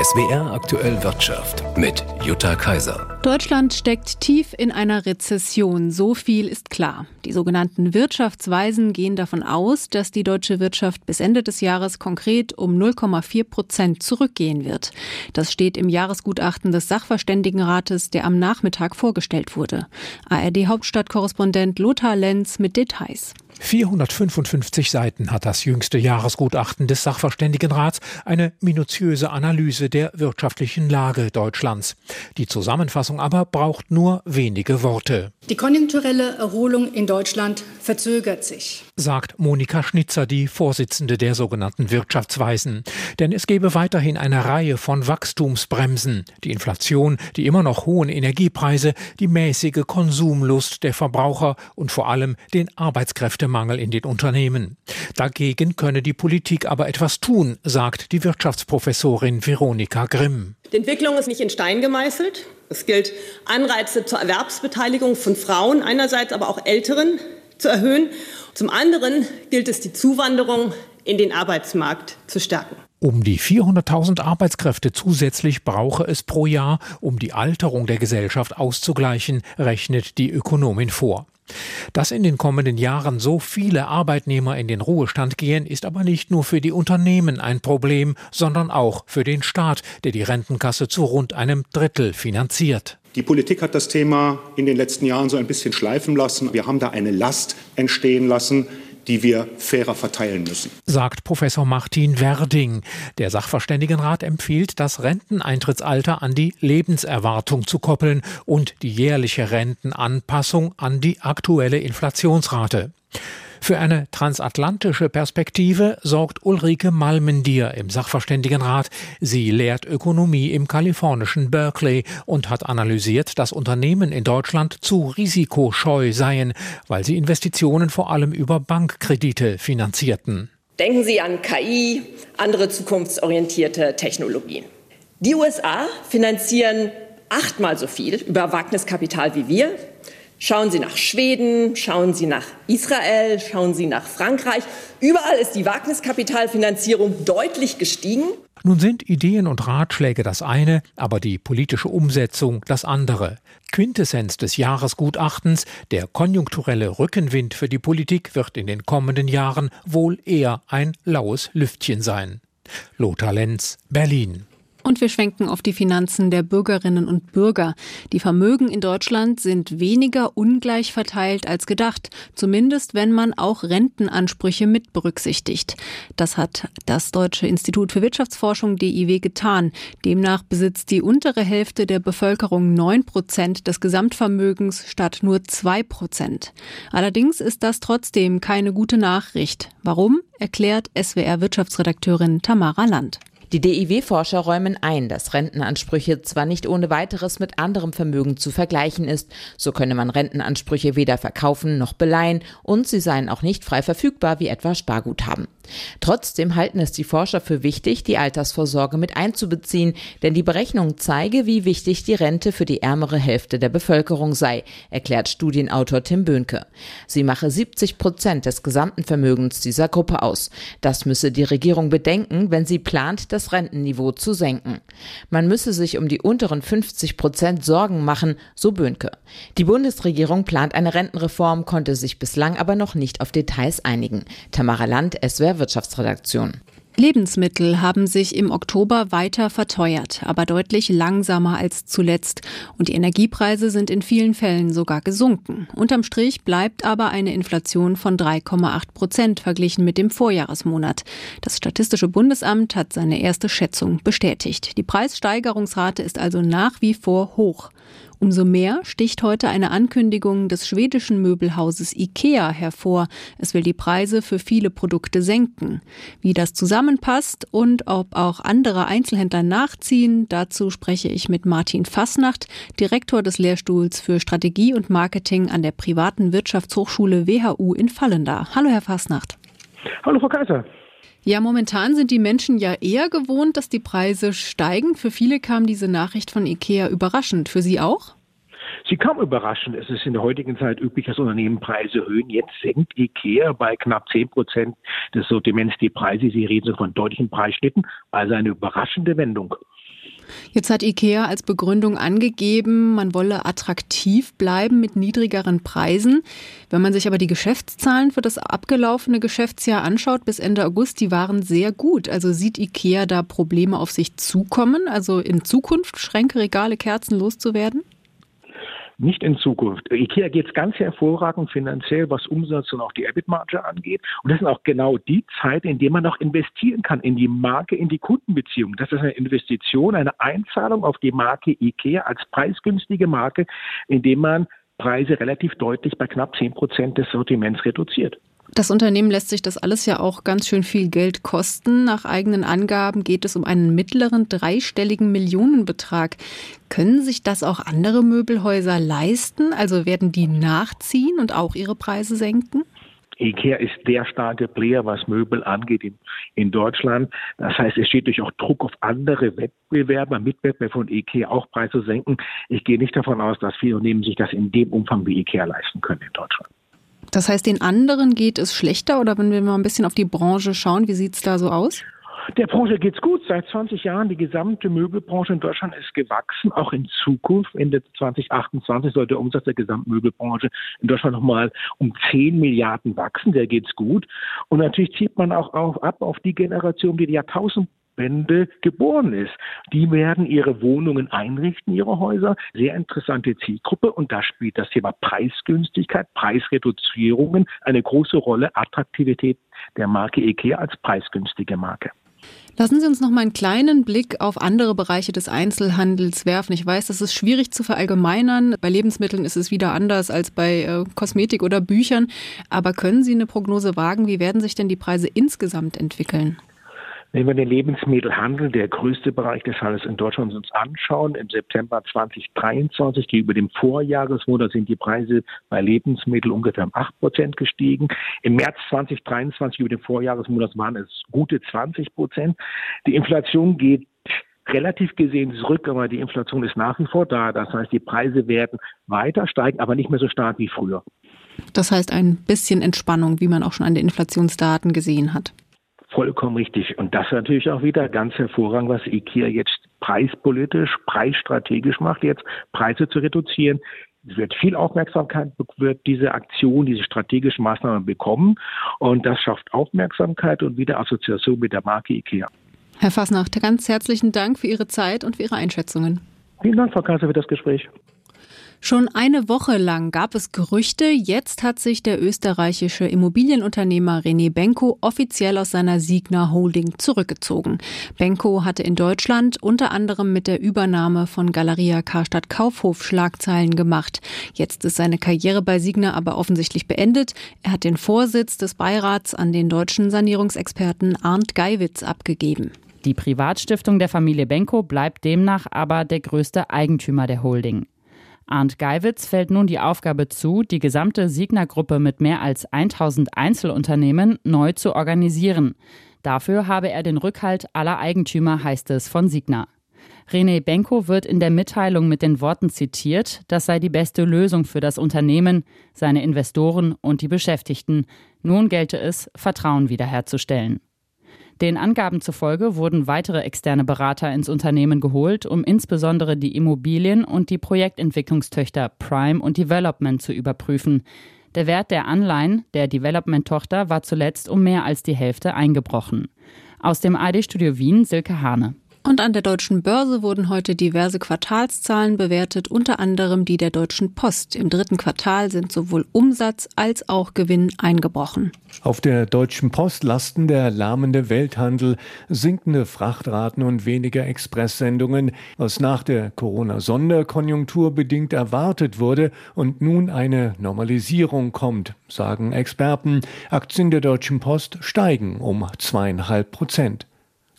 SWR aktuell Wirtschaft mit Jutta Kaiser. Deutschland steckt tief in einer Rezession. So viel ist klar. Die sogenannten Wirtschaftsweisen gehen davon aus, dass die deutsche Wirtschaft bis Ende des Jahres konkret um 0,4 Prozent zurückgehen wird. Das steht im Jahresgutachten des Sachverständigenrates, der am Nachmittag vorgestellt wurde. ARD-Hauptstadtkorrespondent Lothar Lenz mit Details. 455 Seiten hat das jüngste Jahresgutachten des Sachverständigenrats, eine minutiöse Analyse der wirtschaftlichen Lage Deutschlands. Die Zusammenfassung aber braucht nur wenige Worte. Die konjunkturelle Erholung in Deutschland verzögert sich, sagt Monika Schnitzer, die Vorsitzende der sogenannten Wirtschaftsweisen. Denn es gebe weiterhin eine Reihe von Wachstumsbremsen. Die Inflation, die immer noch hohen Energiepreise, die mäßige Konsumlust der Verbraucher und vor allem den Arbeitskräftemangel in den Unternehmen. Dagegen könne die Politik aber etwas tun, sagt die Wirtschaftsprofessorin Veronika Grimm. Die Entwicklung ist nicht in Stein gemeißelt. Es gilt, Anreize zur Erwerbsbeteiligung von Frauen einerseits, aber auch Älteren zu erhöhen. Zum anderen gilt es, die Zuwanderung in den Arbeitsmarkt zu stärken. Um die 400.000 Arbeitskräfte zusätzlich brauche es pro Jahr, um die Alterung der Gesellschaft auszugleichen, rechnet die Ökonomin vor. Dass in den kommenden Jahren so viele Arbeitnehmer in den Ruhestand gehen, ist aber nicht nur für die Unternehmen ein Problem, sondern auch für den Staat, der die Rentenkasse zu rund einem Drittel finanziert. Die Politik hat das Thema in den letzten Jahren so ein bisschen schleifen lassen. Wir haben da eine Last entstehen lassen, die wir fairer verteilen müssen. Sagt Professor Martin Werding. Der Sachverständigenrat empfiehlt, das Renteneintrittsalter an die Lebenserwartung zu koppeln und die jährliche Rentenanpassung an die aktuelle Inflationsrate. Für eine transatlantische Perspektive sorgt Ulrike Malmendier im Sachverständigenrat. Sie lehrt Ökonomie im kalifornischen Berkeley und hat analysiert, dass Unternehmen in Deutschland zu risikoscheu seien, weil sie Investitionen vor allem über Bankkredite finanzierten. Denken Sie an KI, andere zukunftsorientierte Technologien. Die USA finanzieren achtmal so viel über Wagniskapital wie wir. Schauen Sie nach Schweden, schauen Sie nach Israel, schauen Sie nach Frankreich. Überall ist die Wagniskapitalfinanzierung deutlich gestiegen. Nun sind Ideen und Ratschläge das eine, aber die politische Umsetzung das andere. Quintessenz des Jahresgutachtens, der konjunkturelle Rückenwind für die Politik wird in den kommenden Jahren wohl eher ein laues Lüftchen sein. Lothar Lenz, Berlin. Und wir schwenken auf die Finanzen der Bürgerinnen und Bürger. Die Vermögen in Deutschland sind weniger ungleich verteilt als gedacht, zumindest wenn man auch Rentenansprüche mit berücksichtigt. Das hat das Deutsche Institut für Wirtschaftsforschung DIW getan. Demnach besitzt die untere Hälfte der Bevölkerung neun Prozent des Gesamtvermögens statt nur zwei Prozent. Allerdings ist das trotzdem keine gute Nachricht. Warum? erklärt SWR Wirtschaftsredakteurin Tamara Land. Die DIW-Forscher räumen ein, dass Rentenansprüche zwar nicht ohne weiteres mit anderem Vermögen zu vergleichen ist, so könne man Rentenansprüche weder verkaufen noch beleihen und sie seien auch nicht frei verfügbar wie etwa Sparguthaben. Trotzdem halten es die Forscher für wichtig, die Altersvorsorge mit einzubeziehen, denn die Berechnung zeige, wie wichtig die Rente für die ärmere Hälfte der Bevölkerung sei, erklärt Studienautor Tim Böhnke. Sie mache 70 Prozent des gesamten Vermögens dieser Gruppe aus. Das müsse die Regierung bedenken, wenn sie plant, das Rentenniveau zu senken. Man müsse sich um die unteren 50 Prozent Sorgen machen, so Böhnke. Die Bundesregierung plant eine Rentenreform, konnte sich bislang aber noch nicht auf Details einigen. Tamara Land, SWR Wirtschaftsredaktion. Lebensmittel haben sich im Oktober weiter verteuert, aber deutlich langsamer als zuletzt. Und die Energiepreise sind in vielen Fällen sogar gesunken. Unterm Strich bleibt aber eine Inflation von 3,8 Prozent verglichen mit dem Vorjahresmonat. Das Statistische Bundesamt hat seine erste Schätzung bestätigt. Die Preissteigerungsrate ist also nach wie vor hoch. Umso mehr sticht heute eine Ankündigung des schwedischen Möbelhauses IKEA hervor. Es will die Preise für viele Produkte senken. Wie das zusammenpasst und ob auch andere Einzelhändler nachziehen, dazu spreche ich mit Martin Fassnacht, Direktor des Lehrstuhls für Strategie und Marketing an der privaten Wirtschaftshochschule WHU in Fallenda. Hallo, Herr Fassnacht. Hallo, Frau Kaiser. Ja, momentan sind die Menschen ja eher gewohnt, dass die Preise steigen. Für viele kam diese Nachricht von IKEA überraschend. Für Sie auch? Sie kam überraschend. Es ist in der heutigen Zeit üblich, dass Unternehmen Preise erhöhen. Jetzt senkt IKEA bei knapp 10 Prozent des Sortiments die Preise. Sie reden so von deutlichen Preisschnitten. Also eine überraschende Wendung. Jetzt hat IKEA als Begründung angegeben, man wolle attraktiv bleiben mit niedrigeren Preisen. Wenn man sich aber die Geschäftszahlen für das abgelaufene Geschäftsjahr anschaut, bis Ende August, die waren sehr gut. Also sieht IKEA da Probleme auf sich zukommen, also in Zukunft Schränke, Regale, Kerzen loszuwerden? Nicht in Zukunft. IKEA geht es ganz hervorragend finanziell, was Umsatz und auch die EBIT-Marge angeht. Und das ist auch genau die Zeit, in der man noch investieren kann in die Marke, in die Kundenbeziehung. Das ist eine Investition, eine Einzahlung auf die Marke IKEA als preisgünstige Marke, indem man Preise relativ deutlich bei knapp 10 Prozent des Sortiments reduziert. Das Unternehmen lässt sich das alles ja auch ganz schön viel Geld kosten. Nach eigenen Angaben geht es um einen mittleren dreistelligen Millionenbetrag. Können sich das auch andere Möbelhäuser leisten? Also werden die nachziehen und auch ihre Preise senken? IKEA ist der starke Player, was Möbel angeht in, in, Deutschland. Das heißt, es steht durch auch Druck auf andere Wettbewerber, Mitbewerber von IKEA auch Preise senken. Ich gehe nicht davon aus, dass viele Unternehmen sich das in dem Umfang wie IKEA leisten können in Deutschland. Das heißt, den anderen geht es schlechter oder wenn wir mal ein bisschen auf die Branche schauen, wie sieht es da so aus? Der Branche geht's gut. Seit 20 Jahren die gesamte Möbelbranche in Deutschland ist gewachsen. Auch in Zukunft, Ende 2028, soll der Umsatz der Gesamtmöbelbranche in Deutschland nochmal um 10 Milliarden wachsen. Der geht's gut. Und natürlich zieht man auch auf, ab auf die Generation, die die Jahrtausend Wende geboren ist. Die werden ihre Wohnungen einrichten, ihre Häuser. Sehr interessante Zielgruppe und da spielt das Thema Preisgünstigkeit, Preisreduzierungen eine große Rolle, Attraktivität der Marke IKEA als preisgünstige Marke. Lassen Sie uns noch mal einen kleinen Blick auf andere Bereiche des Einzelhandels werfen. Ich weiß, das ist schwierig zu verallgemeinern. Bei Lebensmitteln ist es wieder anders als bei äh, Kosmetik oder Büchern. Aber können Sie eine Prognose wagen? Wie werden sich denn die Preise insgesamt entwickeln? Wenn wir den Lebensmittelhandel, der größte Bereich des Handels in Deutschland, uns anschauen, im September 2023 gegenüber dem Vorjahresmonat sind die Preise bei Lebensmitteln ungefähr um 8 Prozent gestiegen. Im März 2023 über dem Vorjahresmonat waren es gute 20 Prozent. Die Inflation geht relativ gesehen zurück, aber die Inflation ist nach wie vor da. Das heißt, die Preise werden weiter steigen, aber nicht mehr so stark wie früher. Das heißt ein bisschen Entspannung, wie man auch schon an den Inflationsdaten gesehen hat. Vollkommen richtig. Und das natürlich auch wieder ganz hervorragend, was IKEA jetzt preispolitisch, preisstrategisch macht, jetzt Preise zu reduzieren. Es wird viel Aufmerksamkeit, wird diese Aktion, diese strategischen Maßnahmen bekommen. Und das schafft Aufmerksamkeit und wieder Assoziation mit der Marke IKEA. Herr Fasnacht, ganz herzlichen Dank für Ihre Zeit und für Ihre Einschätzungen. Vielen Dank, Frau Kaiser, für das Gespräch. Schon eine Woche lang gab es Gerüchte, jetzt hat sich der österreichische Immobilienunternehmer René Benko offiziell aus seiner Signa Holding zurückgezogen. Benko hatte in Deutschland unter anderem mit der Übernahme von Galeria Karstadt Kaufhof Schlagzeilen gemacht. Jetzt ist seine Karriere bei Signa aber offensichtlich beendet. Er hat den Vorsitz des Beirats an den deutschen Sanierungsexperten Arndt Geiwitz abgegeben. Die Privatstiftung der Familie Benko bleibt demnach aber der größte Eigentümer der Holding. Arndt Geiwitz fällt nun die Aufgabe zu, die gesamte Signa-Gruppe mit mehr als 1000 Einzelunternehmen neu zu organisieren. Dafür habe er den Rückhalt aller Eigentümer, heißt es von Signa. René Benko wird in der Mitteilung mit den Worten zitiert, das sei die beste Lösung für das Unternehmen, seine Investoren und die Beschäftigten. Nun gelte es, Vertrauen wiederherzustellen. Den Angaben zufolge wurden weitere externe Berater ins Unternehmen geholt, um insbesondere die Immobilien und die Projektentwicklungstöchter Prime und Development zu überprüfen. Der Wert der Anleihen der Development-Tochter war zuletzt um mehr als die Hälfte eingebrochen. Aus dem AD-Studio Wien Silke Hane. Und an der deutschen Börse wurden heute diverse Quartalszahlen bewertet, unter anderem die der Deutschen Post. Im dritten Quartal sind sowohl Umsatz als auch Gewinn eingebrochen. Auf der Deutschen Post lasten der lahmende Welthandel, sinkende Frachtraten und weniger Expresssendungen, was nach der Corona-Sonderkonjunktur bedingt erwartet wurde und nun eine Normalisierung kommt, sagen Experten. Aktien der Deutschen Post steigen um zweieinhalb Prozent.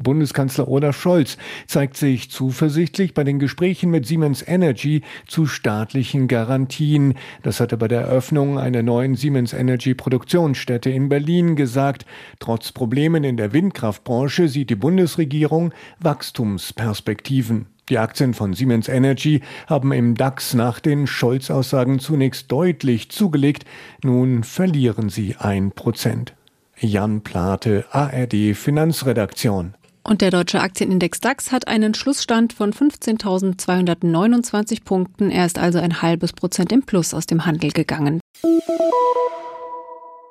Bundeskanzler Olaf Scholz zeigt sich zuversichtlich bei den Gesprächen mit Siemens Energy zu staatlichen Garantien. Das hat er bei der Eröffnung einer neuen Siemens Energy Produktionsstätte in Berlin gesagt. Trotz Problemen in der Windkraftbranche sieht die Bundesregierung Wachstumsperspektiven. Die Aktien von Siemens Energy haben im DAX nach den Scholz-Aussagen zunächst deutlich zugelegt. Nun verlieren sie ein Prozent. Jan Plate, ARD Finanzredaktion. Und der deutsche Aktienindex DAX hat einen Schlussstand von 15.229 Punkten. Er ist also ein halbes Prozent im Plus aus dem Handel gegangen.